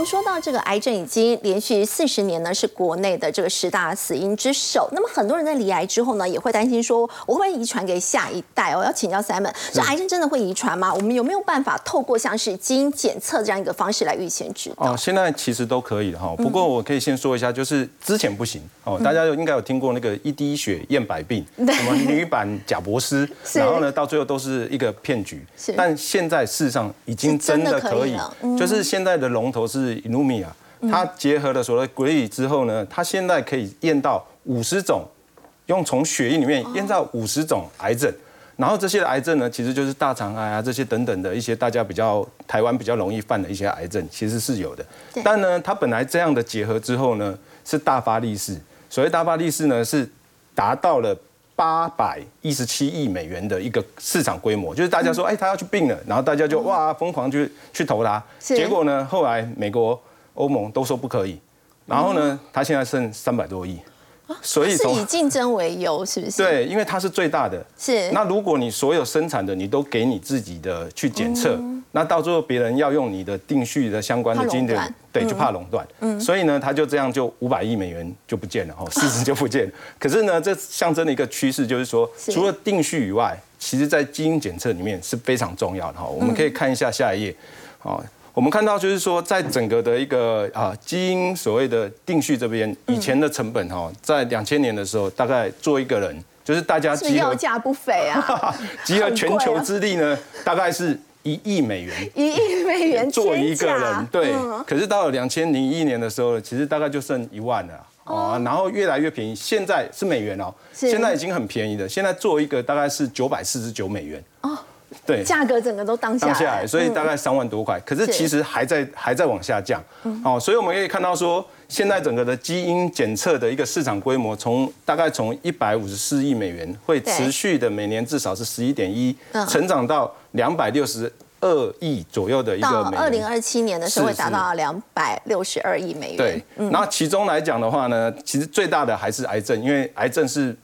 们说到这个癌症已经连续四十年呢，是国内的这个十大死因之首。那么很多人在离癌之后呢，也会担心说，我会不会遗传给下一代？哦要请教 Simon，这癌症真的会遗传吗？我们有没有办法透过像是基因检测这样一个方式来预先知道？
哦，现在其实都可以的哈。不过我可以先说一下，就是之前不行哦，大家应该有听过那个一滴血验百病，什么女版贾博士，然后呢，到最后都是一个骗局。但现在事实上已经真的可以，就是现在的龙头是。是 i n u m i a 它结合了所谓硅体之后呢，它现在可以验到五十种，用从血液里面验到五十种癌症，然后这些癌症呢，其实就是大肠癌啊这些等等的一些大家比较台湾比较容易犯的一些癌症，其实是有的。但呢，它本来这样的结合之后呢，是大发利市。所谓大发利市呢，是达到了八百一十七亿美元的一个市场规模，就是大家说，哎，他要去病了，然后大家就哇疯狂去去投他。结果呢，后来美国、欧盟都说不可以，然后呢，他现在剩三百多亿。
所以是以竞争为由，是不是？
对，因为它是最大的。
是。
那如果你所有生产的你都给你自己的去检测，那到最后别人要用你的定序的相关的经典，对，就怕垄断。嗯。所以呢，他就这样就五百亿美元就不见了，哦，市值就不见。可是呢，这象征的一个趋势就是说，除了定序以外，其实在基因检测里面是非常重要的哈。我们可以看一下下一页，好。我们看到就是说，在整个的一个啊基因所谓的定序这边，以前的成本哈，在两千年的时候，大概做一个人，就是大家集
合价不菲啊，
集合全球之力呢，大概是一亿美元，
一亿美元
做一个人，对。可是到了两千零一年的时候，其实大概就剩一万了哦，然后越来越便宜，现在是美元哦，现在已经很便宜了，现在做一个大概是九百四十九美元。哦。对，
价格整个都当下
来，所以大概三万多块，可是其实还在还在往下降，哦，所以我们可以看到说，现在整个的基因检测的一个市场规模，从大概从一百五十四亿美元，会持续的每年至少是十一点一，成长到两百六十二亿左右的一个。到
二零二七年的时候会达到两百六十二亿美元。
对，那其中来讲的话呢，其实最大的还是癌症，因为癌症是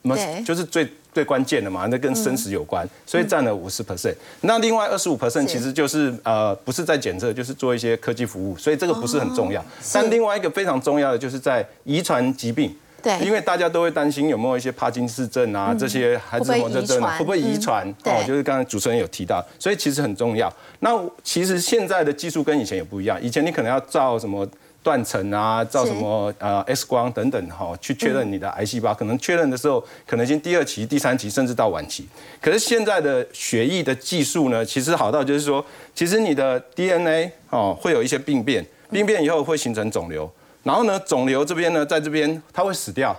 就是最。最关键的嘛，那跟生死有关，所以占了五十 percent。那另外二十五 percent 其实就是呃，不是在检测，就是做一些科技服务，所以这个不是很重要。但另外一个非常重要的就是在遗传疾病，
对，
因为大家都会担心有没有一些帕金斯症啊这些孩子红症会不会遗传？哦，就是刚才主持人有提到，所以其实很重要。那其实现在的技术跟以前也不一样，以前你可能要照什么？断层啊，照什么呃 X 光等等哈，去确认你的癌细胞，可能确认的时候可能已经第二期、第三期，甚至到晚期。可是现在的血液的技术呢，其实好到就是说，其实你的 DNA 哦会有一些病变，病变以后会形成肿瘤，然后呢，肿瘤这边呢在这边它会死掉，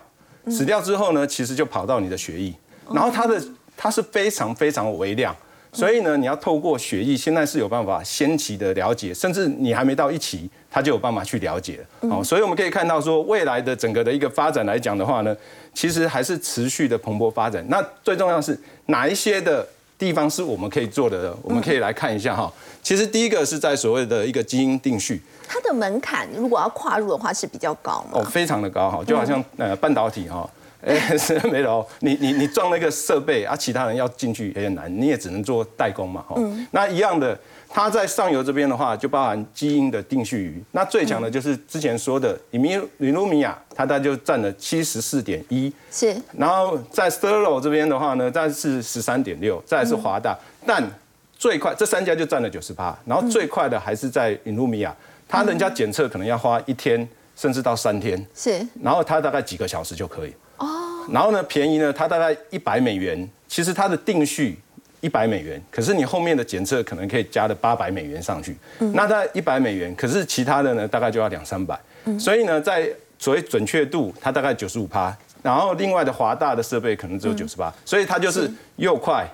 死掉之后呢，其实就跑到你的血液，然后它的它是非常非常微量。所以呢，你要透过血液，现在是有办法先期的了解，甚至你还没到一期，它就有办法去了解了。哦，所以我们可以看到说，未来的整个的一个发展来讲的话呢，其实还是持续的蓬勃发展。那最重要是哪一些的地方是我们可以做的？我们可以来看一下哈。其实第一个是在所谓的一个基因定序，
它的门槛如果要跨入的话是比较高吗？哦，
非常的高哈，就好像呃半导体哈。哎，是没有，你你你装那个设备啊，其他人要进去也很难，你也只能做代工嘛，哈。那一样的，它在上游这边的话，就包含基因的定序仪。那最强的就是之前说的米米卢米亚，它大概就占了七十四点一。
是。
然后在 Sterlo 这边的话呢，再是十三点六，再是华大，但最快这三家就占了九十八。然后最快的还是在米卢米亚，他人家检测可能要花一天，甚至到三天。
是。
然后他大概几个小时就可以。哦，然后呢，便宜呢，它大概一百美元，其实它的定序一百美元，可是你后面的检测可能可以加了八百美元上去，那在一百美元，可是其他的呢，大概就要两三百，所以呢，在所谓准确度，它大概九十五趴，然后另外的华大的设备可能只有九十八，所以它就是又快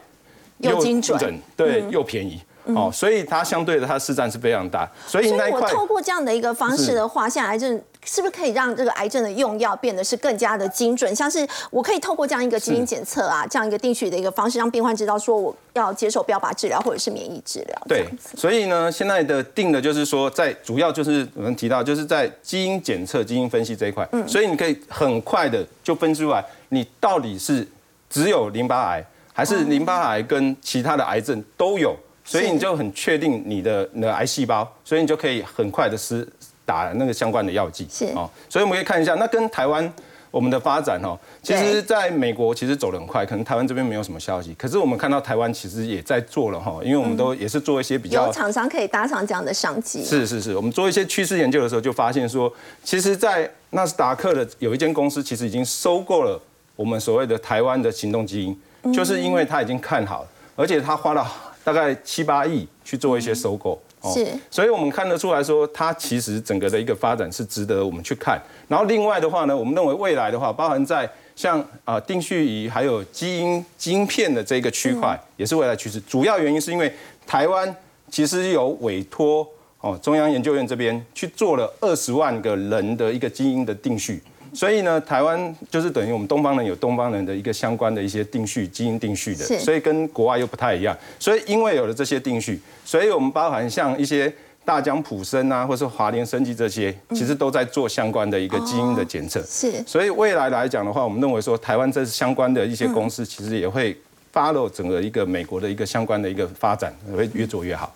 又精准，
对，又便宜。哦，所以它相对的，它市占是非常大。所以
我透过这样的一个方式的话，像癌症是不是可以让这个癌症的用药变得是更加的精准？像是我可以透过这样一个基因检测啊，这样一个定序的一个方式，让病患知道说我要接受标靶治疗或者是免疫治疗。
对，所以呢，现在的定的就是说，在主要就是我们提到，就是在基因检测、基因分析这一块。嗯。所以你可以很快的就分出来，你到底是只有淋巴癌，还是淋巴癌跟其他的癌症都有。所以你就很确定你的那癌细胞，所以你就可以很快的施打那个相关的药剂。
是哦，
所以我们可以看一下，那跟台湾我们的发展哦，其实在美国其实走得很快，可能台湾这边没有什么消息。可是我们看到台湾其实也在做了哈，因为我们都也是做一些比较
有厂商可以搭上这样的商机。
是是是，我们做一些趋势研究的时候就发现说，其实，在纳斯达克的有一间公司其实已经收购了我们所谓的台湾的行动基因，就是因为他已经看好，而且他花了。大概七八亿去做一些收购，
是，
所以我们看得出来说，它其实整个的一个发展是值得我们去看。然后另外的话呢，我们认为未来的话，包含在像啊定序仪还有基因晶片的这个区块，也是未来趋势。主要原因是因为台湾其实有委托哦中央研究院这边去做了二十万个人的一个基因的定序。所以呢，台湾就是等于我们东方人有东方人的一个相关的一些定序基因定序的，所以跟国外又不太一样。所以因为有了这些定序，所以我们包含像一些大疆普生啊，或是华联生技这些，其实都在做相关的一个基因的检测。
是。
所以未来来讲的话，我们认为说台湾这相关的一些公司，其实也会 follow 整个一个美国的一个相关的一个发展，会越做越好。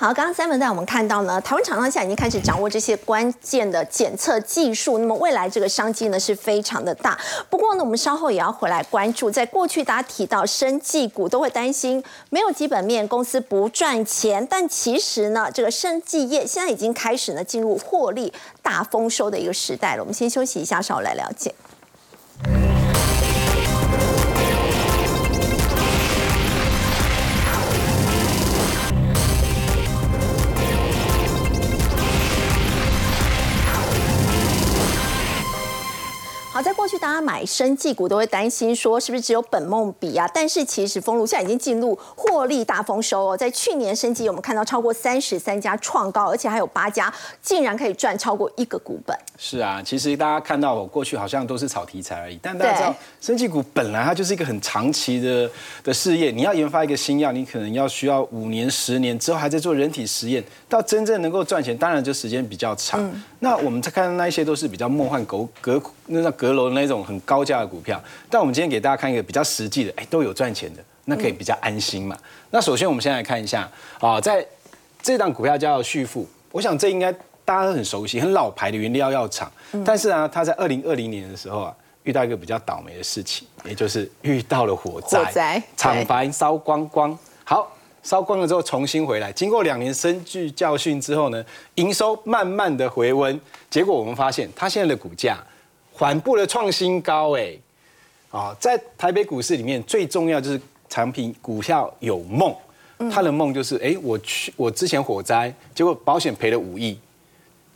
好，刚刚 Simon 带我们看到呢，台湾厂商现在已经开始掌握这些关键的检测技术，那么未来这个商机呢是非常的大。不过呢，我们稍后也要回来关注，在过去大家提到生技股都会担心没有基本面，公司不赚钱，但其实呢，这个生技业现在已经开始呢进入获利大丰收的一个时代了。我们先休息一下，稍后来了解。在过去，大家买生技股都会担心说，是不是只有本梦比啊？但是其实丰禄现在已经进入获利大丰收哦。在去年生技，我们看到超过三十三家创高，而且还有八家竟然可以赚超过一个股本。
是啊，其实大家看到我过去好像都是炒题材而已，但大家知道，生技股本来它就是一个很长期的的事业。你要研发一个新药，你可能要需要五年、十年之后还在做人体实验，到真正能够赚钱，当然就时间比较长。那我们再看那一些都是比较梦幻、狗阁那叫阁楼那种很高价的股票，但我们今天给大家看一个比较实际的，哎，都有赚钱的，那可以比较安心嘛。那首先我们先来看一下啊，在这档股票叫旭富，我想这应该大家都很熟悉，很老牌的原料药厂。但是啊，它在二零二零年的时候啊，遇到一个比较倒霉的事情，也就是遇到了火灾，厂房烧光光。好，烧光了之后重新回来，经过两年深具教训之后呢，营收慢慢的回温，结果我们发现它现在的股价。缓步的创新高，哎，啊，在台北股市里面最重要就是产品股票有梦，他的梦就是，哎，我去，我之前火灾，结果保险赔了五亿，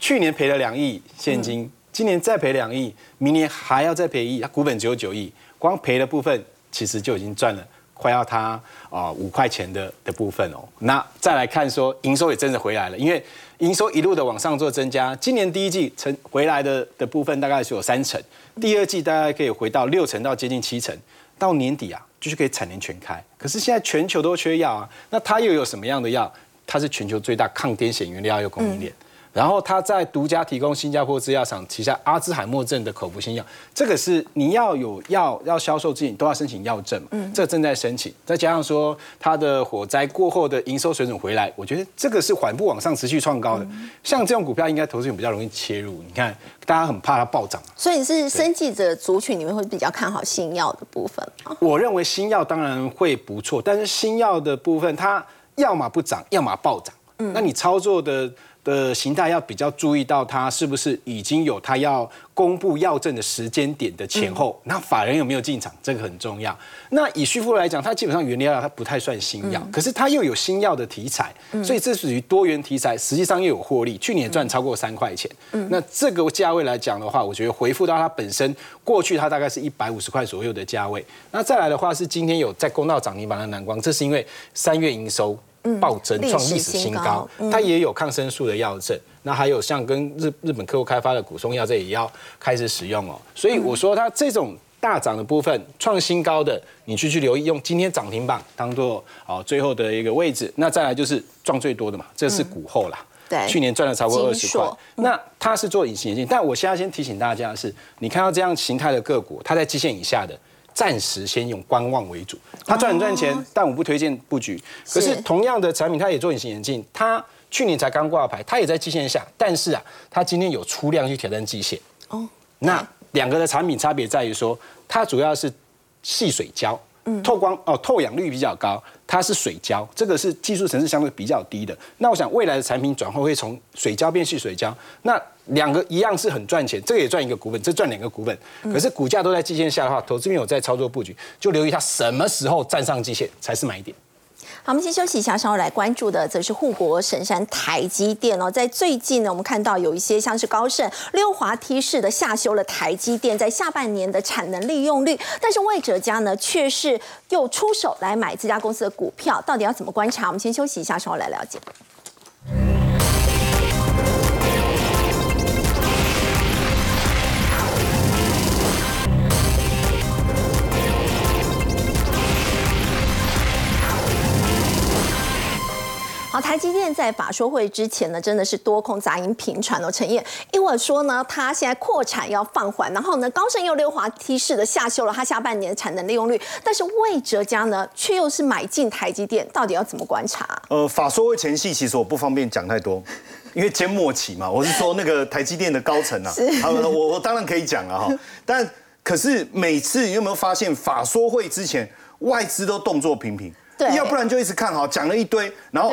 去年赔了两亿现金，今年再赔两亿，明年还要再赔一亿，股本只有九亿，光赔的部分其实就已经赚了快要它啊五块钱的的部分哦。那再来看说营收也真的回来了，因为营收一路的往上做增加，今年第一季成回来的的部分大概是有三成，第二季大概可以回到六成到接近七成，到年底啊就是可以产能全开。可是现在全球都缺药啊，那它又有什么样的药？它是全球最大抗癫痫原料药供应链。然后他在独家提供新加坡制药厂旗下阿兹海默症的口服新药，这个是你要有药要销售之前都要申请药证嘛，嗯，这正在申请，再加上说它的火灾过后的营收水准回来，我觉得这个是缓步往上持续创高的。像这种股票应该投资人比较容易切入，你看大家很怕它暴涨，
所以是生计者族群里面会比较看好新药的部分。
我认为新药当然会不错，但是新药的部分它要么不涨，要么暴涨，嗯，那你操作的。的形态要比较注意到它是不是已经有它要公布要证的时间点的前后，那法人有没有进场，这个很重要。那以旭富来讲，它基本上原料它不太算新药，可是它又有新药的题材，所以这属于多元题材，实际上又有获利，去年赚超过三块钱。那这个价位来讲的话，我觉得回复到它本身过去它大概是一百五十块左右的价位。那再来的话是今天有在公道涨停板的蓝光，这是因为三月营收。暴增创历史新高，它也有抗生素的药证，那还有像跟日日本客户开发的骨松药，这也要开始使用哦。所以我说它这种大涨的部分创新高的，你去去留意，用今天涨停板当做哦最后的一个位置。那再来就是赚最多的嘛，这是股后啦，
对，
去年赚了超过二十块。那它是做隐形眼镜，但我现在先提醒大家的是，你看到这样形态的个股，它在基线以下的。暂时先用观望为主，它赚很赚钱，但我不推荐布局。可是同样的产品，它也做隐形眼镜，它去年才刚挂牌，它也在季线下，但是啊，它今天有出量去挑战季线。哦，那两个的产品差别在于说，它主要是细水胶。透光哦，透氧率比较高，它是水胶，这个是技术层次相对比较低的。那我想未来的产品转换会从水胶变细水胶，那两个一样是很赚钱，这个也赚一个股本，这赚两个股本。可是股价都在季线下的话，投资人有在操作布局，就留意它什么时候站上季线才是买点。
好，我们先休息一下，稍后来关注的则是护国神山台积电哦。在最近呢，我们看到有一些像是高盛溜滑梯式的下修了台积电在下半年的产能利用率，但是魏哲家呢却是又出手来买这家公司的股票，到底要怎么观察？我们先休息一下，稍后来了解。好，台积电在法说会之前呢，真的是多空杂音频传哦。陈燕，因为说呢，它现在扩产要放缓，然后呢，高盛又溜滑梯式的下修了它下半年的产能利用率，但是魏哲家呢，却又是买进台积电，到底要怎么观察？
呃，法说会前戏其实我不方便讲太多，因为缄默期嘛。我是说那个台积电的高层啊，好，我我当然可以讲了哈。但可是每次你有没有发现，法说会之前外资都动作频频？要不然就一直看好，讲了一堆，然后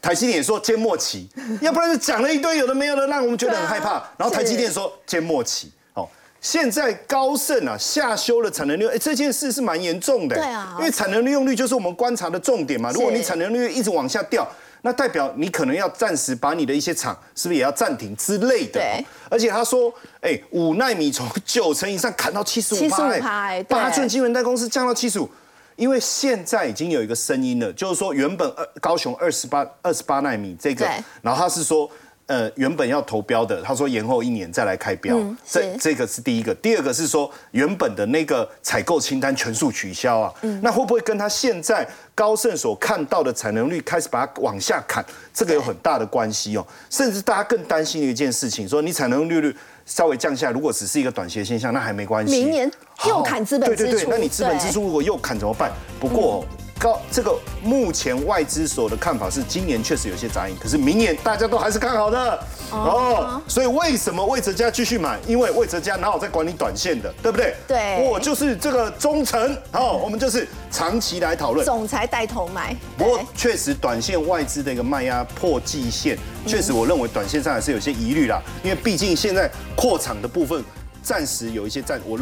台积电也说缄默期，要不然就讲了一堆有的没有的，让我们觉得很害怕。然后台积电说缄默期，哦，现在高盛啊下修了产能利用，哎，这件事是蛮严重的，
对啊，
因为产能利用率就是我们观察的重点嘛。如果你产能利用率一直往下掉，那代表你可能要暂时把你的一些厂是不是也要暂停之类的。
对，
而且他说，哎，五纳米从九成以上砍到七十五，
七十五趴，
八寸晶圆代公司降到七十五。因为现在已经有一个声音了，就是说原本二高雄二十八二十八纳米这个，然后他是说，呃，原本要投标的，他说延后一年再来开标，这这个是第一个。第二个是说原本的那个采购清单全数取消啊，那会不会跟他现在高盛所看到的产能率开始把它往下砍，这个有很大的关系哦。甚至大家更担心的一件事情，说你产能利率稍微降下来，如果只是一个短期现象，那还没关系。
明年。又砍资本支出，对对对，
那你资本支出如果又砍怎么办？不过高这个目前外资所的看法是，今年确实有些杂音，可是明年大家都还是看好的哦。所以为什么魏哲家继续买？因为魏哲家哪有在管理短线的，对不对？
对，
我就是这个忠诚哦，我们就是长期来讨论。
总裁带头买，
不过确实短线外资的一个卖压破季线，确实我认为短线上还是有些疑虑啦，因为毕竟现在扩厂的部分暂时有一些暂我。